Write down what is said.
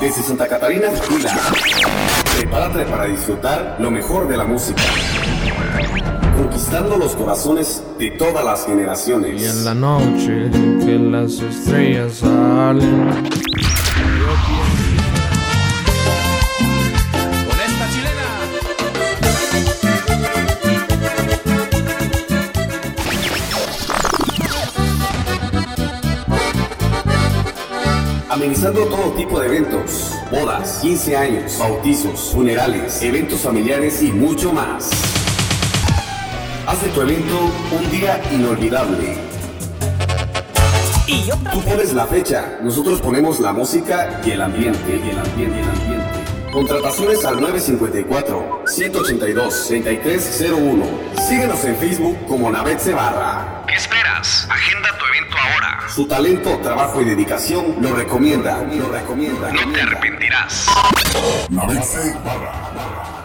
Desde Santa Catarina, Huila. Prepárate para disfrutar lo mejor de la música. Conquistando los corazones de todas las generaciones. Y en la noche que las estrellas salen. Amenizando todo tipo de eventos, bodas, 15 años, bautizos, funerales, eventos familiares y mucho más. Haz de tu evento un día inolvidable. Y Tú pones la fecha, nosotros ponemos la música y el ambiente, y el ambiente, y el ambiente. Contrataciones al 954-182-3301. Síguenos en Facebook como Navet Barra. ¿Qué esperas? Agenda tu evento ahora. Su talento, trabajo y dedicación lo recomienda, lo recomienda. No te arrepentirás. Barra.